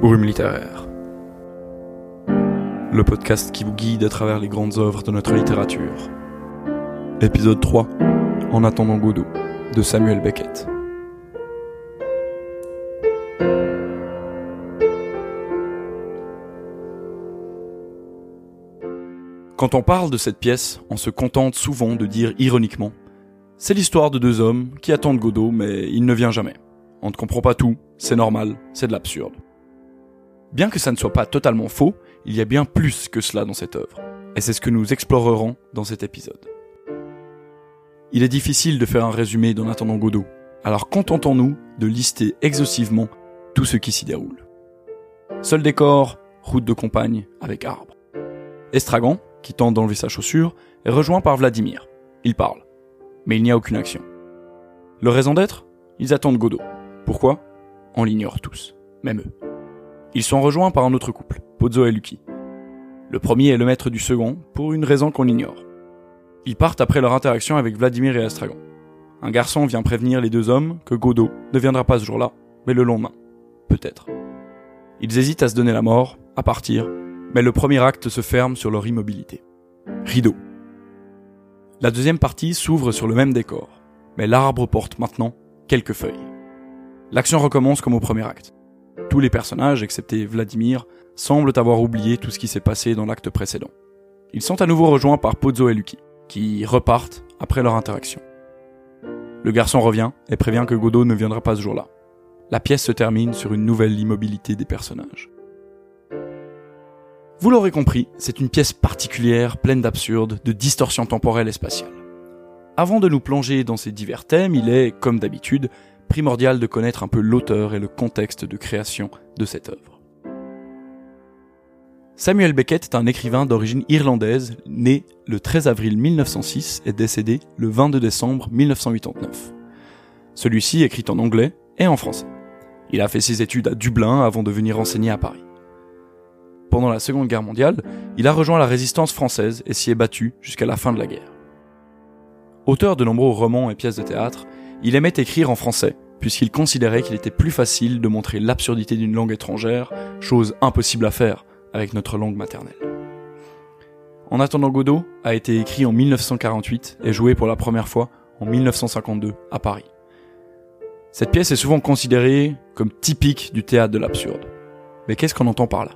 Brume littéraire. Le podcast qui vous guide à travers les grandes œuvres de notre littérature. Épisode 3. En attendant Godot, de Samuel Beckett. Quand on parle de cette pièce, on se contente souvent de dire ironiquement C'est l'histoire de deux hommes qui attendent Godot, mais il ne vient jamais. On ne comprend pas tout, c'est normal, c'est de l'absurde. Bien que ça ne soit pas totalement faux, il y a bien plus que cela dans cette œuvre. Et c'est ce que nous explorerons dans cet épisode. Il est difficile de faire un résumé d'En attendant Godot, alors contentons-nous de lister exhaustivement tout ce qui s'y déroule. Seul décor, route de campagne avec arbre. Estragon, qui tente d'enlever sa chaussure, est rejoint par Vladimir. Il parle. Mais il n'y a aucune action. Leur raison d'être? Ils attendent Godot. Pourquoi? On l'ignore tous, même eux. Ils sont rejoints par un autre couple, Pozzo et Lucky. Le premier est le maître du second, pour une raison qu'on ignore. Ils partent après leur interaction avec Vladimir et Estragon. Un garçon vient prévenir les deux hommes que Godot ne viendra pas ce jour-là, mais le lendemain. Peut-être. Ils hésitent à se donner la mort, à partir, mais le premier acte se ferme sur leur immobilité. Rideau. La deuxième partie s'ouvre sur le même décor, mais l'arbre porte maintenant quelques feuilles. L'action recommence comme au premier acte. Tous les personnages, excepté Vladimir, semblent avoir oublié tout ce qui s'est passé dans l'acte précédent. Ils sont à nouveau rejoints par Pozzo et Lucky, qui repartent après leur interaction. Le garçon revient et prévient que Godot ne viendra pas ce jour-là. La pièce se termine sur une nouvelle immobilité des personnages. Vous l'aurez compris, c'est une pièce particulière, pleine d'absurdes, de distorsions temporelles et spatiales. Avant de nous plonger dans ces divers thèmes, il est, comme d'habitude, primordial de connaître un peu l'auteur et le contexte de création de cette œuvre. Samuel Beckett est un écrivain d'origine irlandaise, né le 13 avril 1906 et décédé le 22 décembre 1989. Celui-ci écrit en anglais et en français. Il a fait ses études à Dublin avant de venir enseigner à Paris. Pendant la Seconde Guerre mondiale, il a rejoint la résistance française et s'y est battu jusqu'à la fin de la guerre. Auteur de nombreux romans et pièces de théâtre, il aimait écrire en français, puisqu'il considérait qu'il était plus facile de montrer l'absurdité d'une langue étrangère, chose impossible à faire avec notre langue maternelle. En attendant Godot a été écrit en 1948 et joué pour la première fois en 1952 à Paris. Cette pièce est souvent considérée comme typique du théâtre de l'absurde. Mais qu'est-ce qu'on entend par là?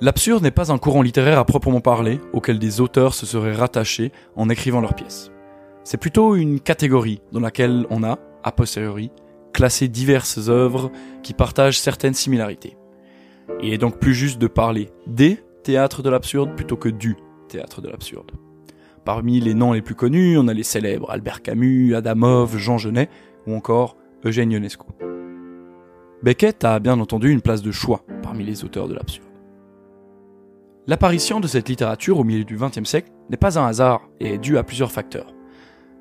L'absurde n'est pas un courant littéraire à proprement parler auquel des auteurs se seraient rattachés en écrivant leurs pièces. C'est plutôt une catégorie dans laquelle on a, a posteriori, classé diverses œuvres qui partagent certaines similarités. Il est donc plus juste de parler des théâtres de l'absurde plutôt que du théâtre de l'absurde. Parmi les noms les plus connus, on a les célèbres Albert Camus, Adamov, Jean Genet ou encore Eugène Ionesco. Beckett a bien entendu une place de choix parmi les auteurs de l'absurde. L'apparition de cette littérature au milieu du XXe siècle n'est pas un hasard et est due à plusieurs facteurs.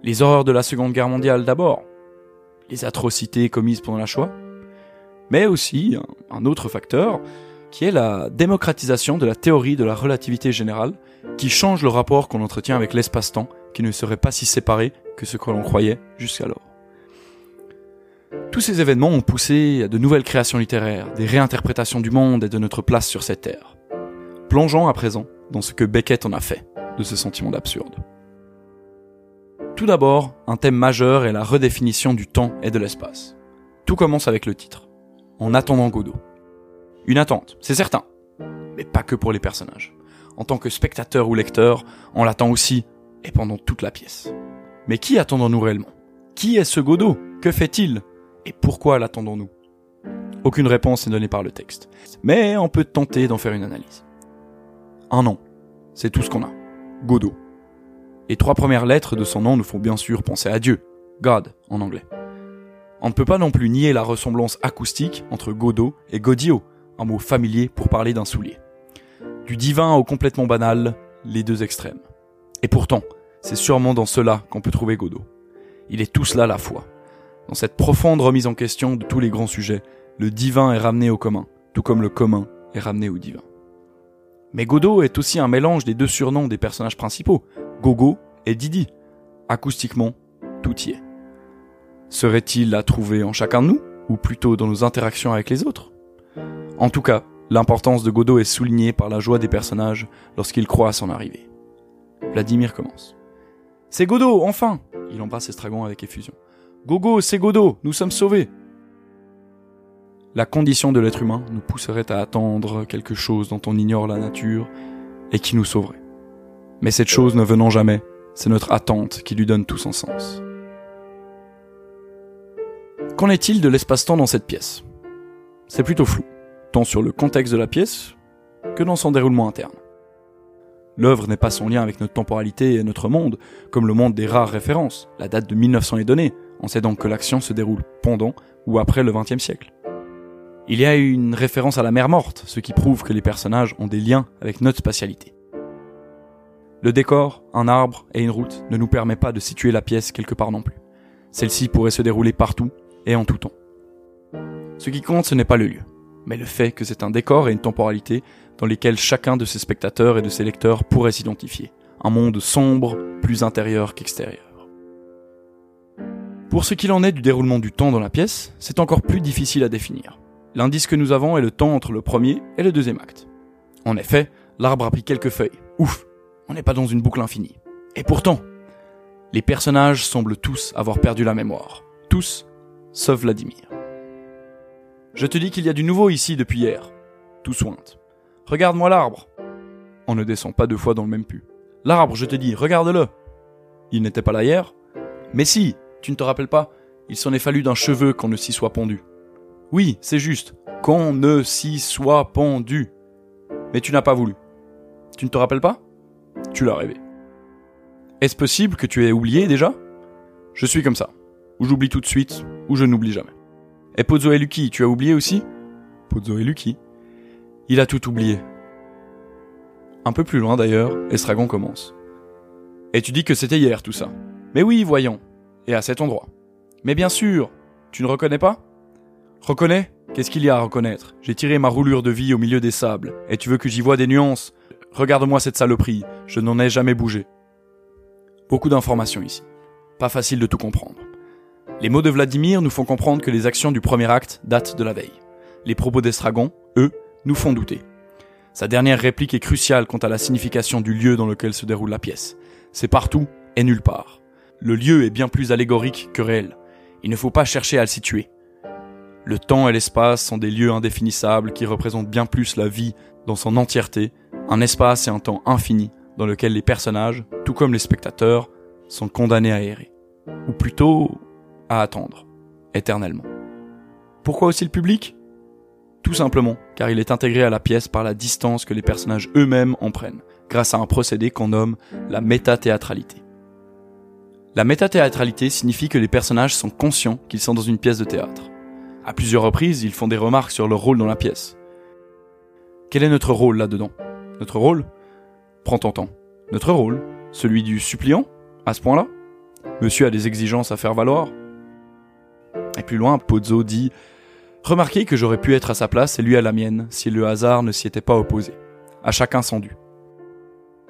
Les horreurs de la Seconde Guerre mondiale d'abord, les atrocités commises pendant la Shoah, mais aussi un autre facteur qui est la démocratisation de la théorie de la relativité générale qui change le rapport qu'on entretient avec l'espace-temps qui ne serait pas si séparé que ce que l'on croyait jusqu'alors. Tous ces événements ont poussé à de nouvelles créations littéraires, des réinterprétations du monde et de notre place sur cette terre. Plongeons à présent dans ce que Beckett en a fait de ce sentiment d'absurde. Tout d'abord, un thème majeur est la redéfinition du temps et de l'espace. Tout commence avec le titre. En attendant Godot. Une attente, c'est certain. Mais pas que pour les personnages. En tant que spectateur ou lecteur, on l'attend aussi, et pendant toute la pièce. Mais qui attendons-nous réellement? Qui est ce Godot? Que fait-il? Et pourquoi l'attendons-nous? Aucune réponse n'est donnée par le texte. Mais on peut tenter d'en faire une analyse. Un nom. C'est tout ce qu'on a. Godot. Les trois premières lettres de son nom nous font bien sûr penser à Dieu. God en anglais. On ne peut pas non plus nier la ressemblance acoustique entre Godot et Godio, un mot familier pour parler d'un soulier. Du divin au complètement banal, les deux extrêmes. Et pourtant, c'est sûrement dans cela qu'on peut trouver Godot. Il est tout cela à la fois. Dans cette profonde remise en question de tous les grands sujets, le divin est ramené au commun, tout comme le commun est ramené au divin. Mais Godot est aussi un mélange des deux surnoms des personnages principaux, Gogo et Didi. Acoustiquement, tout y est. Serait-il à trouver en chacun de nous, ou plutôt dans nos interactions avec les autres? En tout cas, l'importance de Godot est soulignée par la joie des personnages lorsqu'ils croient à son arrivée. Vladimir commence. C'est Godot, enfin Il embrasse Estragon avec effusion. Gogo, c'est Godot, nous sommes sauvés La condition de l'être humain nous pousserait à attendre quelque chose dont on ignore la nature et qui nous sauverait. Mais cette chose ne venant jamais, c'est notre attente qui lui donne tout son sens. Qu'en est-il de l'espace-temps dans cette pièce? C'est plutôt flou, tant sur le contexte de la pièce que dans son déroulement interne. L'œuvre n'est pas son lien avec notre temporalité et notre monde, comme le monde des rares références. La date de 1900 est donnée. On sait donc que l'action se déroule pendant ou après le XXe siècle. Il y a une référence à la mer morte, ce qui prouve que les personnages ont des liens avec notre spatialité. Le décor, un arbre et une route ne nous permet pas de situer la pièce quelque part non plus. Celle-ci pourrait se dérouler partout et en tout temps. Ce qui compte, ce n'est pas le lieu, mais le fait que c'est un décor et une temporalité dans lesquels chacun de ses spectateurs et de ses lecteurs pourrait s'identifier. Un monde sombre, plus intérieur qu'extérieur. Pour ce qu'il en est du déroulement du temps dans la pièce, c'est encore plus difficile à définir. L'indice que nous avons est le temps entre le premier et le deuxième acte. En effet, l'arbre a pris quelques feuilles. Ouf, on n'est pas dans une boucle infinie. Et pourtant, les personnages semblent tous avoir perdu la mémoire. Tous, sauf Vladimir. Je te dis qu'il y a du nouveau ici depuis hier. Tout sointe. Regarde-moi l'arbre. On ne descend pas deux fois dans le même pu. L'arbre, je te dis, regarde-le. Il n'était pas là hier Mais si, tu ne te rappelles pas Il s'en est fallu d'un cheveu qu'on ne s'y soit pendu. Oui, c'est juste, qu'on ne s'y soit pendu. Mais tu n'as pas voulu. Tu ne te rappelles pas? Tu l'as rêvé. Est-ce possible que tu aies oublié déjà? Je suis comme ça. Ou j'oublie tout de suite, ou je n'oublie jamais. Et Pozzo et Lucky, tu as oublié aussi? Pozzo et Lucky il a tout oublié. Un peu plus loin d'ailleurs, Estragon commence. Et tu dis que c'était hier tout ça. Mais oui, voyons. Et à cet endroit. Mais bien sûr, tu ne reconnais pas? Reconnais? Qu'est-ce qu'il y a à reconnaître? J'ai tiré ma roulure de vie au milieu des sables, et tu veux que j'y vois des nuances? Regarde-moi cette saloperie, je n'en ai jamais bougé. Beaucoup d'informations ici. Pas facile de tout comprendre. Les mots de Vladimir nous font comprendre que les actions du premier acte datent de la veille. Les propos d'Estragon, eux, nous font douter. Sa dernière réplique est cruciale quant à la signification du lieu dans lequel se déroule la pièce. C'est partout et nulle part. Le lieu est bien plus allégorique que réel. Il ne faut pas chercher à le situer. Le temps et l'espace sont des lieux indéfinissables qui représentent bien plus la vie dans son entièreté, un espace et un temps infini dans lequel les personnages, tout comme les spectateurs, sont condamnés à errer. Ou plutôt, à attendre, éternellement. Pourquoi aussi le public? Tout simplement car il est intégré à la pièce par la distance que les personnages eux-mêmes en prennent, grâce à un procédé qu'on nomme la métathéâtralité. La métathéâtralité signifie que les personnages sont conscients qu'ils sont dans une pièce de théâtre. À plusieurs reprises, ils font des remarques sur leur rôle dans la pièce. Quel est notre rôle là-dedans? Notre rôle Prends ton temps. Notre rôle Celui du suppliant À ce point-là Monsieur a des exigences à faire valoir Et plus loin, Pozzo dit Remarquez que j'aurais pu être à sa place et lui à la mienne si le hasard ne s'y était pas opposé. À chacun son dû.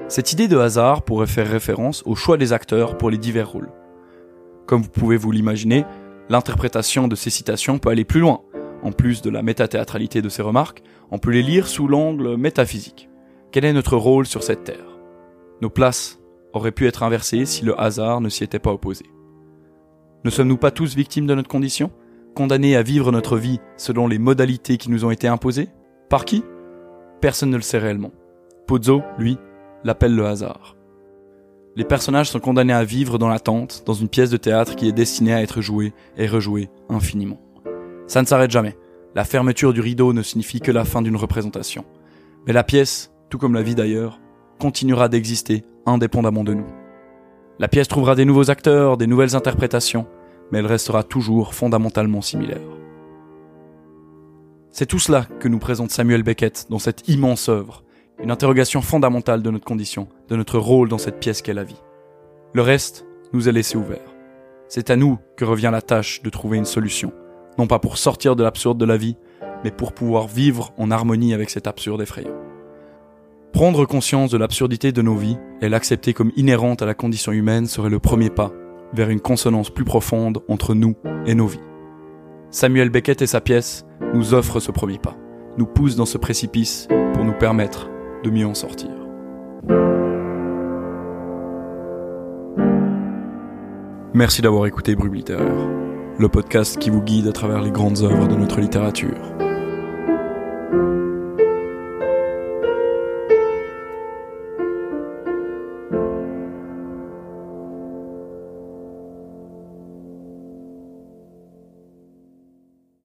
Cette idée de hasard pourrait faire référence au choix des acteurs pour les divers rôles. Comme vous pouvez vous l'imaginer, l'interprétation de ces citations peut aller plus loin. En plus de la métathéâtralité de ces remarques, on peut les lire sous l'angle métaphysique. Quel est notre rôle sur cette terre? Nos places auraient pu être inversées si le hasard ne s'y était pas opposé. Ne sommes-nous pas tous victimes de notre condition? Condamnés à vivre notre vie selon les modalités qui nous ont été imposées? Par qui? Personne ne le sait réellement. Pozzo, lui, l'appelle le hasard. Les personnages sont condamnés à vivre dans l'attente, dans une pièce de théâtre qui est destinée à être jouée et rejouée infiniment. Ça ne s'arrête jamais. La fermeture du rideau ne signifie que la fin d'une représentation. Mais la pièce, tout comme la vie d'ailleurs, continuera d'exister indépendamment de nous. La pièce trouvera des nouveaux acteurs, des nouvelles interprétations, mais elle restera toujours fondamentalement similaire. C'est tout cela que nous présente Samuel Beckett dans cette immense œuvre, une interrogation fondamentale de notre condition, de notre rôle dans cette pièce qu'est la vie. Le reste nous est laissé ouvert. C'est à nous que revient la tâche de trouver une solution, non pas pour sortir de l'absurde de la vie, mais pour pouvoir vivre en harmonie avec cet absurde effrayant. Prendre conscience de l'absurdité de nos vies et l'accepter comme inhérente à la condition humaine serait le premier pas vers une consonance plus profonde entre nous et nos vies. Samuel Beckett et sa pièce nous offrent ce premier pas, nous poussent dans ce précipice pour nous permettre de mieux en sortir. Merci d'avoir écouté Brume Littéraire, le podcast qui vous guide à travers les grandes œuvres de notre littérature.